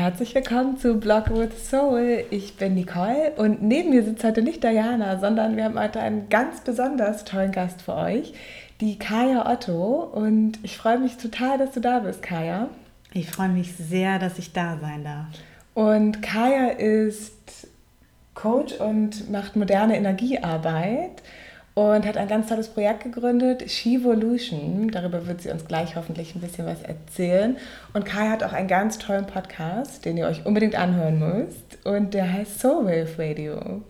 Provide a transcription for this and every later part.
Herzlich willkommen zu Blog with Soul. Ich bin Nicole und neben mir sitzt heute nicht Diana, sondern wir haben heute einen ganz besonders tollen Gast für euch, die Kaya Otto. Und ich freue mich total, dass du da bist, Kaya. Ich freue mich sehr, dass ich da sein darf. Und Kaya ist Coach und macht moderne Energiearbeit und hat ein ganz tolles Projekt gegründet, Shevolution. Darüber wird sie uns gleich hoffentlich ein bisschen was erzählen. Und Kai hat auch einen ganz tollen Podcast, den ihr euch unbedingt anhören müsst. Und der heißt Soulwave Radio.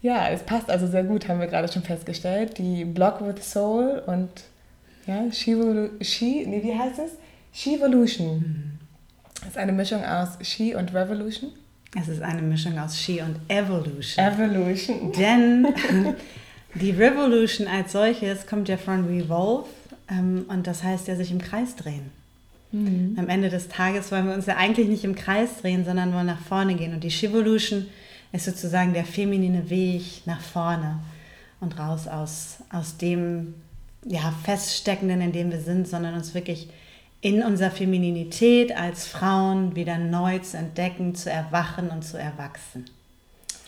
Ja, es passt also sehr gut, haben wir gerade schon festgestellt. Die Blog with Soul und ja, She, She nee, wie heißt es? Shevolution. Mhm. Das ist eine Mischung aus She und Revolution. Es ist eine Mischung aus She und Evolution. Evolution. Denn Die Revolution als solches kommt ja von Revolve ähm, und das heißt ja sich im Kreis drehen. Mhm. Am Ende des Tages wollen wir uns ja eigentlich nicht im Kreis drehen, sondern wollen nach vorne gehen. Und die Shivolution ist sozusagen der feminine Weg nach vorne und raus aus, aus dem ja, Feststeckenden, in dem wir sind, sondern uns wirklich in unserer Femininität als Frauen wieder neu zu entdecken, zu erwachen und zu erwachsen.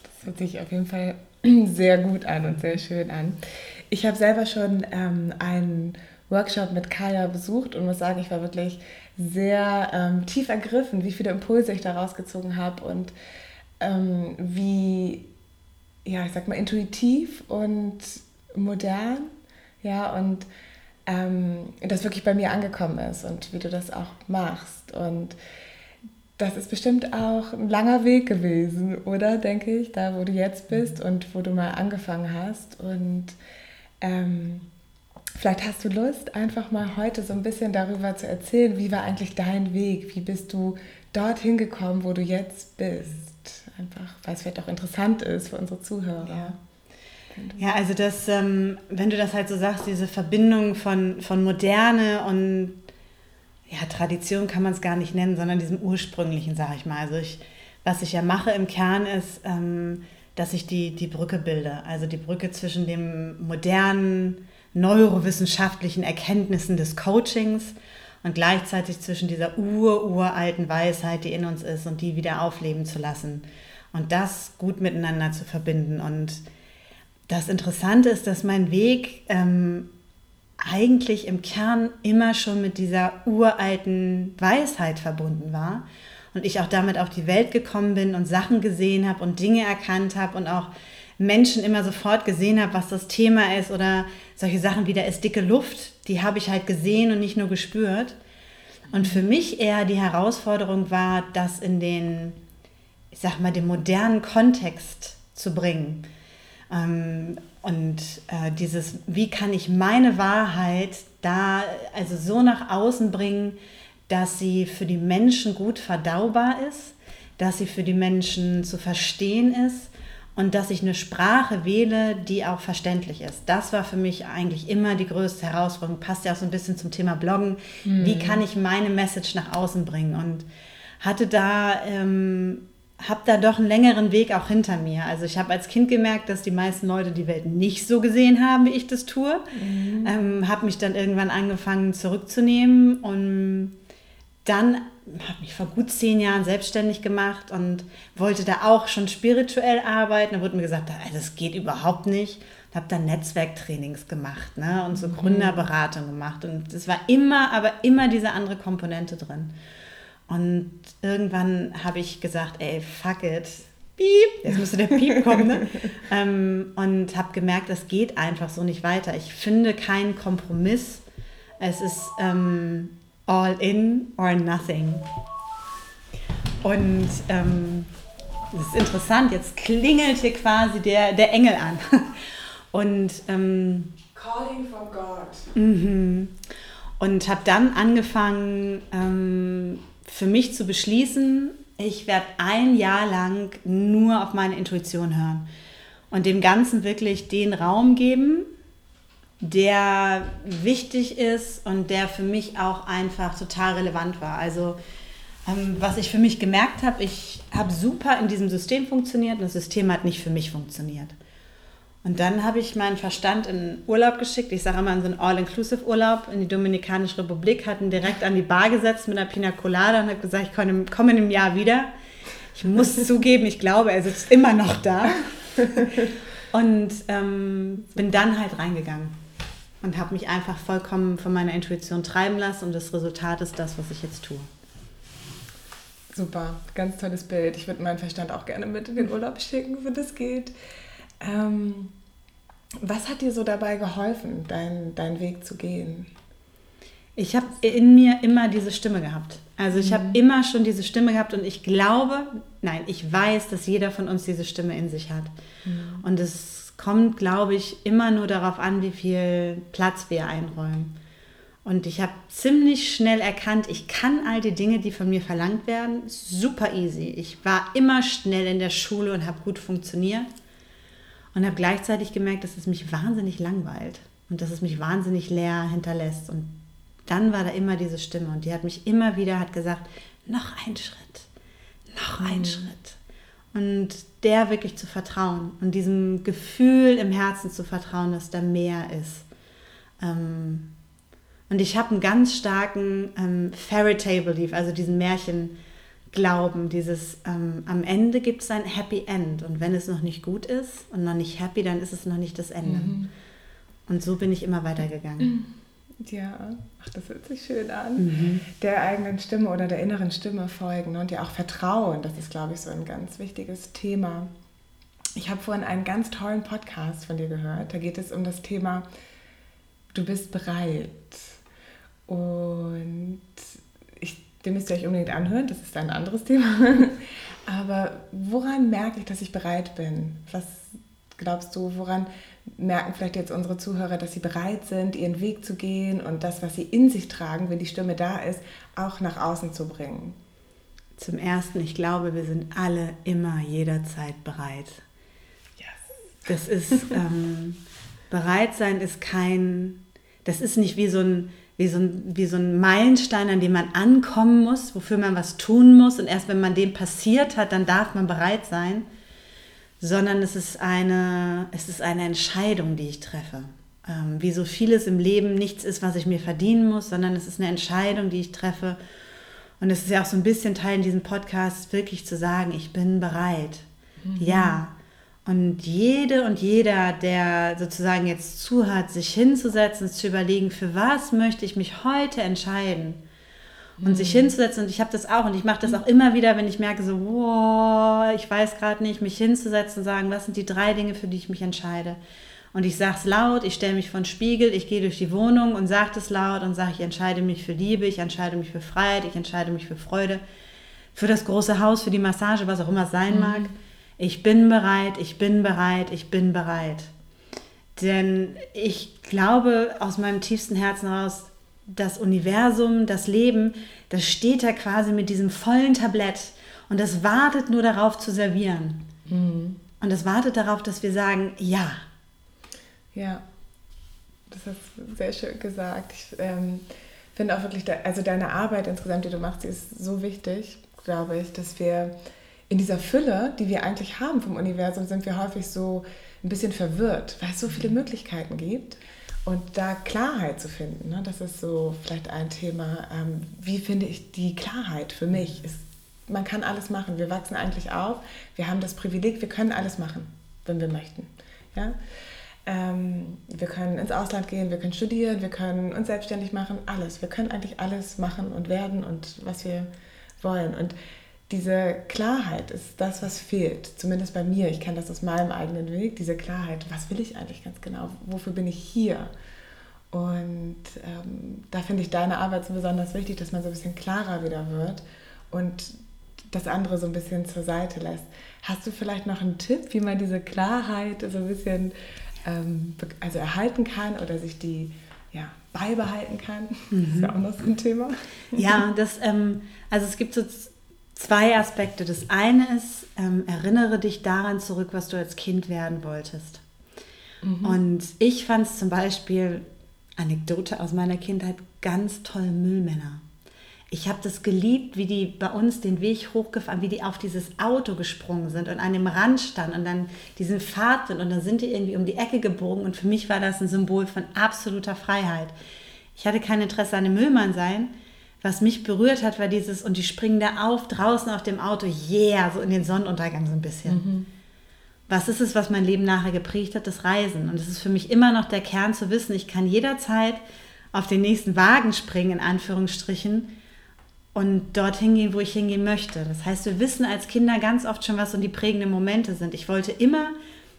Das hört sich auf jeden Fall sehr gut an und sehr schön an. Ich habe selber schon ähm, einen Workshop mit Kaya besucht und muss sagen, ich war wirklich sehr ähm, tief ergriffen, wie viele Impulse ich da rausgezogen habe und ähm, wie, ja, ich sag mal, intuitiv und modern, ja, und ähm, das wirklich bei mir angekommen ist und wie du das auch machst. Und das ist bestimmt auch ein langer Weg gewesen, oder? Denke ich, da wo du jetzt bist und wo du mal angefangen hast. Und ähm, vielleicht hast du Lust, einfach mal heute so ein bisschen darüber zu erzählen, wie war eigentlich dein Weg? Wie bist du dorthin gekommen, wo du jetzt bist? Einfach, weil es vielleicht auch interessant ist für unsere Zuhörer. Ja. Ja, also das, ähm, wenn du das halt so sagst, diese Verbindung von, von Moderne und ja, Tradition kann man es gar nicht nennen, sondern diesem ursprünglichen, sage ich mal. Also ich, was ich ja mache im Kern ist, ähm, dass ich die, die Brücke bilde. Also die Brücke zwischen dem modernen, neurowissenschaftlichen Erkenntnissen des Coachings und gleichzeitig zwischen dieser ur-uralten Weisheit, die in uns ist und die wieder aufleben zu lassen. Und das gut miteinander zu verbinden. Und das Interessante ist, dass mein Weg ähm, eigentlich im Kern immer schon mit dieser uralten Weisheit verbunden war und ich auch damit auf die Welt gekommen bin und Sachen gesehen habe und Dinge erkannt habe und auch Menschen immer sofort gesehen habe, was das Thema ist oder solche Sachen wie da ist dicke Luft, die habe ich halt gesehen und nicht nur gespürt. Und für mich eher die Herausforderung war, das in den, ich sag mal, den modernen Kontext zu bringen. Ähm, und äh, dieses, wie kann ich meine Wahrheit da also so nach außen bringen, dass sie für die Menschen gut verdaubar ist, dass sie für die Menschen zu verstehen ist und dass ich eine Sprache wähle, die auch verständlich ist. Das war für mich eigentlich immer die größte Herausforderung. Passt ja auch so ein bisschen zum Thema Bloggen. Mhm. Wie kann ich meine Message nach außen bringen? Und hatte da ähm, habe da doch einen längeren Weg auch hinter mir. Also ich habe als Kind gemerkt, dass die meisten Leute die Welt nicht so gesehen haben, wie ich das tue. Mhm. Ähm, habe mich dann irgendwann angefangen zurückzunehmen und dann habe mich vor gut zehn Jahren selbstständig gemacht und wollte da auch schon spirituell arbeiten. Da wurde mir gesagt, das geht überhaupt nicht. Ich habe dann Netzwerktrainings gemacht ne? und so mhm. Gründerberatung gemacht. Und es war immer, aber immer diese andere Komponente drin. Und irgendwann habe ich gesagt, ey, fuck it, piep, jetzt müsste der Piep kommen. Ne? ähm, und habe gemerkt, es geht einfach so nicht weiter. Ich finde keinen Kompromiss. Es ist ähm, all in or nothing. Und ähm, das ist interessant, jetzt klingelt hier quasi der, der Engel an. Und ähm, Calling from God. Mhm. Und habe dann angefangen, ähm, für mich zu beschließen, ich werde ein Jahr lang nur auf meine Intuition hören und dem Ganzen wirklich den Raum geben, der wichtig ist und der für mich auch einfach total relevant war. Also ähm, was ich für mich gemerkt habe, ich habe super in diesem System funktioniert und das System hat nicht für mich funktioniert. Und dann habe ich meinen Verstand in Urlaub geschickt. Ich sage immer in so einen All-Inclusive-Urlaub in die Dominikanische Republik, hatten direkt an die Bar gesetzt mit einer Pina Colada und habe gesagt, ich komme in einem Jahr wieder. Ich muss zugeben, ich glaube, er sitzt immer noch da. und ähm, bin dann halt reingegangen und habe mich einfach vollkommen von meiner Intuition treiben lassen und das Resultat ist das, was ich jetzt tue. Super, ganz tolles Bild. Ich würde meinen Verstand auch gerne mit in den Urlaub schicken, wenn das geht. Ähm, was hat dir so dabei geholfen, deinen dein Weg zu gehen? Ich habe in mir immer diese Stimme gehabt. Also ich mhm. habe immer schon diese Stimme gehabt und ich glaube, nein, ich weiß, dass jeder von uns diese Stimme in sich hat. Mhm. Und es kommt, glaube ich, immer nur darauf an, wie viel Platz wir einräumen. Und ich habe ziemlich schnell erkannt, ich kann all die Dinge, die von mir verlangt werden, super easy. Ich war immer schnell in der Schule und habe gut funktioniert und habe gleichzeitig gemerkt, dass es mich wahnsinnig langweilt und dass es mich wahnsinnig leer hinterlässt. Und dann war da immer diese Stimme und die hat mich immer wieder hat gesagt, noch ein Schritt, noch ein mhm. Schritt. Und der wirklich zu vertrauen und diesem Gefühl im Herzen zu vertrauen, dass da mehr ist. Ähm, und ich habe einen ganz starken ähm, Fairy Tale Belief, also diesen Märchen, glauben, dieses ähm, am Ende gibt es ein Happy End und wenn es noch nicht gut ist und noch nicht happy, dann ist es noch nicht das Ende. Mhm. Und so bin ich immer weitergegangen. Ja, ach, das hört sich schön an. Mhm. Der eigenen Stimme oder der inneren Stimme folgen ne? und ja auch Vertrauen, das ist, glaube ich, so ein ganz wichtiges Thema. Ich habe vorhin einen ganz tollen Podcast von dir gehört. Da geht es um das Thema, du bist bereit. Und den müsst ihr euch unbedingt anhören, das ist ein anderes Thema. Aber woran merke ich, dass ich bereit bin? Was glaubst du, woran merken vielleicht jetzt unsere Zuhörer, dass sie bereit sind, ihren Weg zu gehen und das, was sie in sich tragen, wenn die Stimme da ist, auch nach außen zu bringen? Zum Ersten, ich glaube, wir sind alle immer jederzeit bereit. Yes. Das ist, ähm, bereit sein ist kein, das ist nicht wie so ein, wie so, ein, wie so ein Meilenstein, an dem man ankommen muss, wofür man was tun muss. Und erst wenn man den passiert hat, dann darf man bereit sein. Sondern es ist eine, es ist eine Entscheidung, die ich treffe. Ähm, wie so vieles im Leben nichts ist, was ich mir verdienen muss, sondern es ist eine Entscheidung, die ich treffe. Und es ist ja auch so ein bisschen Teil in diesem Podcast, wirklich zu sagen, ich bin bereit. Mhm. Ja, und jede und jeder, der sozusagen jetzt zuhört, sich hinzusetzen, zu überlegen, für was möchte ich mich heute entscheiden? Und mhm. sich hinzusetzen, und ich habe das auch, und ich mache das auch immer wieder, wenn ich merke, so, wow, ich weiß gerade nicht, mich hinzusetzen und sagen, was sind die drei Dinge, für die ich mich entscheide? Und ich sage es laut, ich stelle mich vor den Spiegel, ich gehe durch die Wohnung und sage es laut und sage, ich entscheide mich für Liebe, ich entscheide mich für Freiheit, ich entscheide mich für Freude, für das große Haus, für die Massage, was auch immer es sein mhm. mag. Ich bin bereit, ich bin bereit, ich bin bereit. Denn ich glaube aus meinem tiefsten Herzen heraus, das Universum, das Leben, das steht da quasi mit diesem vollen Tablett und das wartet nur darauf zu servieren. Mhm. Und das wartet darauf, dass wir sagen, ja. Ja, das hast du sehr schön gesagt. Ich ähm, finde auch wirklich, also deine Arbeit insgesamt, die du machst, die ist so wichtig, glaube ich, dass wir in dieser Fülle, die wir eigentlich haben vom Universum, sind wir häufig so ein bisschen verwirrt, weil es so viele Möglichkeiten gibt. Und da Klarheit zu finden, ne, das ist so vielleicht ein Thema. Ähm, wie finde ich die Klarheit für mich? Ist, man kann alles machen. Wir wachsen eigentlich auf. Wir haben das Privileg, wir können alles machen, wenn wir möchten. Ja? Ähm, wir können ins Ausland gehen, wir können studieren, wir können uns selbstständig machen, alles. Wir können eigentlich alles machen und werden und was wir wollen. Und diese Klarheit ist das, was fehlt. Zumindest bei mir. Ich kenne das aus meinem eigenen Weg. Diese Klarheit. Was will ich eigentlich ganz genau? Wofür bin ich hier? Und ähm, da finde ich deine Arbeit so besonders wichtig, dass man so ein bisschen klarer wieder wird und das andere so ein bisschen zur Seite lässt. Hast du vielleicht noch einen Tipp, wie man diese Klarheit so ein bisschen ähm, also erhalten kann oder sich die ja, beibehalten kann? Mhm. Das ist ja auch noch so ein Thema. Ja, das, ähm, also es gibt so zwei Aspekte. Das eine ist, ähm, erinnere dich daran zurück, was du als Kind werden wolltest. Mhm. Und ich fand es zum Beispiel, Anekdote aus meiner Kindheit, ganz toll Müllmänner. Ich habe das geliebt, wie die bei uns den Weg hochgefahren, wie die auf dieses Auto gesprungen sind und an dem Rand standen und dann diesen Fahrtwind und dann sind die irgendwie um die Ecke gebogen und für mich war das ein Symbol von absoluter Freiheit. Ich hatte kein Interesse an dem Müllmann sein. Was mich berührt hat, war dieses, und die springen da auf, draußen auf dem Auto, yeah, so in den Sonnenuntergang so ein bisschen. Mhm. Was ist es, was mein Leben nachher geprägt hat? Das Reisen. Und es ist für mich immer noch der Kern zu wissen, ich kann jederzeit auf den nächsten Wagen springen, in Anführungsstrichen, und dorthin gehen, wo ich hingehen möchte. Das heißt, wir wissen als Kinder ganz oft schon, was so die prägenden Momente sind. Ich wollte immer,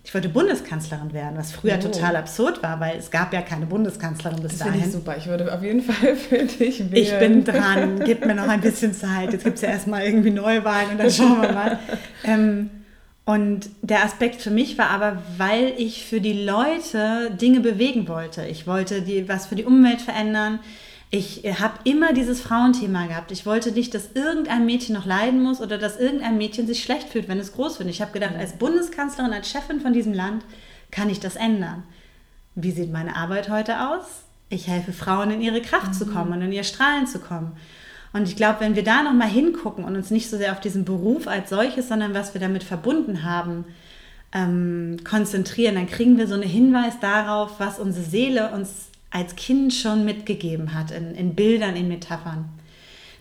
ich wollte Bundeskanzlerin werden, was früher oh. total absurd war, weil es gab ja keine Bundeskanzlerin bis das dahin. Ich super, ich würde auf jeden Fall für dich wählen. Ich bin dran, gib mir noch ein bisschen Zeit. Jetzt gibt es ja erstmal irgendwie Neuwahlen und dann schauen wir mal. Ähm, und der Aspekt für mich war aber, weil ich für die Leute Dinge bewegen wollte. Ich wollte die, was für die Umwelt verändern. Ich habe immer dieses Frauenthema gehabt. Ich wollte nicht, dass irgendein Mädchen noch leiden muss oder dass irgendein Mädchen sich schlecht fühlt, wenn es groß wird. Ich habe gedacht, als Bundeskanzlerin, als Chefin von diesem Land kann ich das ändern. Wie sieht meine Arbeit heute aus? Ich helfe Frauen in ihre Kraft mhm. zu kommen und in ihr Strahlen zu kommen. Und ich glaube, wenn wir da nochmal hingucken und uns nicht so sehr auf diesen Beruf als solches, sondern was wir damit verbunden haben, ähm, konzentrieren, dann kriegen wir so einen Hinweis darauf, was unsere Seele uns als Kind schon mitgegeben hat, in, in Bildern, in Metaphern.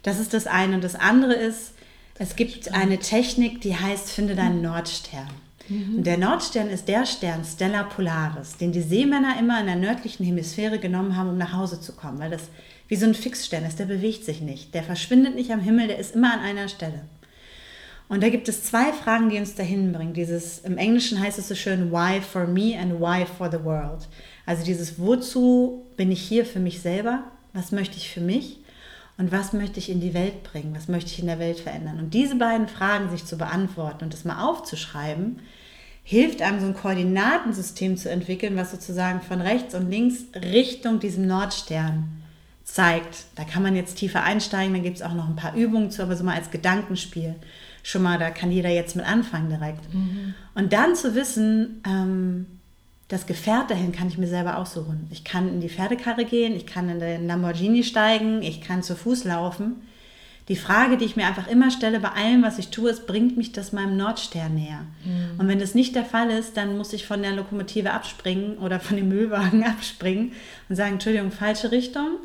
Das ist das eine. Und das andere ist, es gibt eine Technik, die heißt, finde deinen Nordstern. Mhm. Und der Nordstern ist der Stern Stella Polaris, den die Seemänner immer in der nördlichen Hemisphäre genommen haben, um nach Hause zu kommen, weil das wie so ein Fixstern ist, der bewegt sich nicht, der verschwindet nicht am Himmel, der ist immer an einer Stelle. Und da gibt es zwei Fragen, die uns dahin bringen. Dieses, im Englischen heißt es so schön, why for me and why for the world. Also dieses, wozu bin ich hier für mich selber? Was möchte ich für mich? Und was möchte ich in die Welt bringen? Was möchte ich in der Welt verändern? Und diese beiden Fragen sich zu beantworten und das mal aufzuschreiben, hilft einem so ein Koordinatensystem zu entwickeln, was sozusagen von rechts und links Richtung diesem Nordstern zeigt. Da kann man jetzt tiefer einsteigen, dann gibt es auch noch ein paar Übungen zu, aber so mal als Gedankenspiel. Schon mal, da kann jeder jetzt mit anfangen direkt. Mhm. Und dann zu wissen, ähm, das Gefährt dahin kann ich mir selber aussuchen. Ich kann in die Pferdekarre gehen, ich kann in den Lamborghini steigen, ich kann zu Fuß laufen. Die Frage, die ich mir einfach immer stelle bei allem, was ich tue, ist, bringt mich das meinem Nordstern näher? Mhm. Und wenn das nicht der Fall ist, dann muss ich von der Lokomotive abspringen oder von dem Müllwagen abspringen und sagen, Entschuldigung, falsche Richtung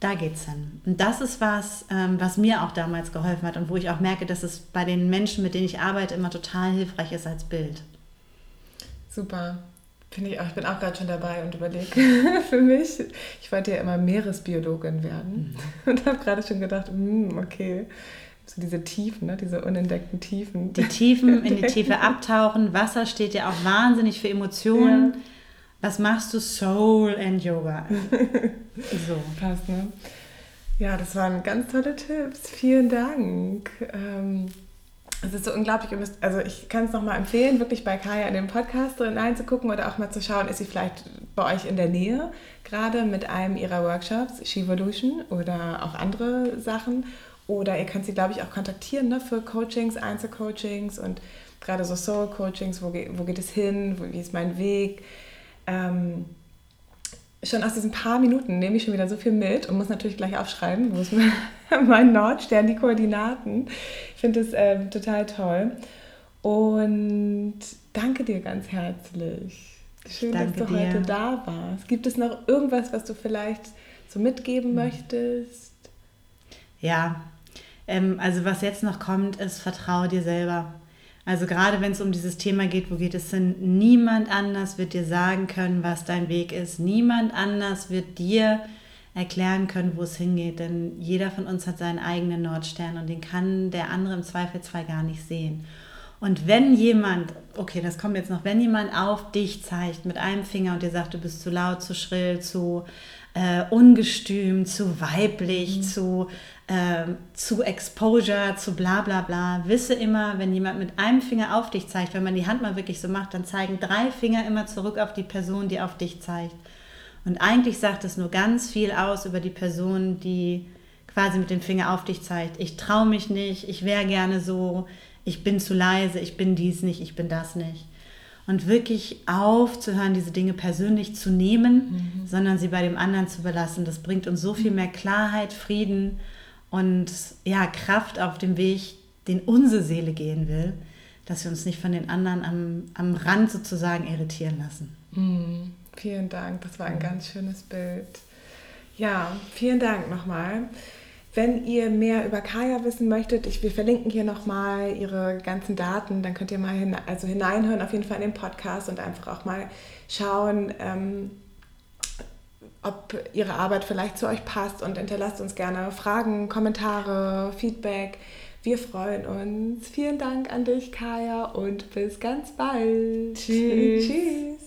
da geht's hin. Und das ist was, ähm, was mir auch damals geholfen hat und wo ich auch merke, dass es bei den Menschen, mit denen ich arbeite, immer total hilfreich ist als Bild. Super. Finde ich auch, ich bin auch gerade schon dabei und überlege für mich, ich wollte ja immer Meeresbiologin werden mhm. und habe gerade schon gedacht, mm, okay, so diese Tiefen, ne? diese unentdeckten Tiefen. Die Tiefen in die Tiefe abtauchen, Wasser steht ja auch wahnsinnig für Emotionen. Ja was machst du? Soul and Yoga. so. Passt, ne? Ja, das waren ganz tolle Tipps. Vielen Dank. Ähm, es ist so unglaublich. Also ich kann es nochmal empfehlen, wirklich bei Kaya in den Podcast drin reinzugucken oder auch mal zu schauen, ist sie vielleicht bei euch in der Nähe, gerade mit einem ihrer Workshops, Shevolution oder auch andere Sachen. Oder ihr könnt sie, glaube ich, auch kontaktieren ne, für Coachings, Einzelcoachings und gerade so Soul-Coachings, wo, wo geht es hin, wie ist mein Weg, ähm, schon aus diesen paar Minuten nehme ich schon wieder so viel mit und muss natürlich gleich aufschreiben, wo ist mein Nordstern, die Koordinaten. Ich finde das ähm, total toll. Und danke dir ganz herzlich. Schön, dass du dir. heute da warst. Gibt es noch irgendwas, was du vielleicht so mitgeben hm. möchtest? Ja, ähm, also was jetzt noch kommt, ist vertraue dir selber. Also gerade wenn es um dieses Thema geht, wo geht es hin? Niemand anders wird dir sagen können, was dein Weg ist. Niemand anders wird dir erklären können, wo es hingeht. Denn jeder von uns hat seinen eigenen Nordstern und den kann der andere im Zweifelsfall gar nicht sehen. Und wenn jemand, okay, das kommt jetzt noch, wenn jemand auf dich zeigt mit einem Finger und dir sagt, du bist zu laut, zu schrill, zu äh, ungestüm, zu weiblich, mhm. zu äh, zu Exposure, zu bla bla bla. Wisse immer, wenn jemand mit einem Finger auf dich zeigt, wenn man die Hand mal wirklich so macht, dann zeigen drei Finger immer zurück auf die Person, die auf dich zeigt. Und eigentlich sagt es nur ganz viel aus über die Person, die quasi mit dem Finger auf dich zeigt. Ich traue mich nicht, ich wäre gerne so, ich bin zu leise, ich bin dies nicht, ich bin das nicht. Und wirklich aufzuhören, diese Dinge persönlich zu nehmen, mhm. sondern sie bei dem anderen zu belassen. Das bringt uns so viel mehr Klarheit, Frieden und ja, Kraft auf dem Weg, den unsere Seele gehen will, dass wir uns nicht von den anderen am, am Rand sozusagen irritieren lassen. Mhm. Vielen Dank, das war ein ganz schönes Bild. Ja, vielen Dank nochmal. Wenn ihr mehr über Kaya wissen möchtet, ich, wir verlinken hier nochmal ihre ganzen Daten, dann könnt ihr mal hin, also hineinhören auf jeden Fall in den Podcast und einfach auch mal schauen, ähm, ob ihre Arbeit vielleicht zu euch passt und hinterlasst uns gerne Fragen, Kommentare, Feedback. Wir freuen uns. Vielen Dank an dich, Kaya, und bis ganz bald. Tschüss. Tschüss.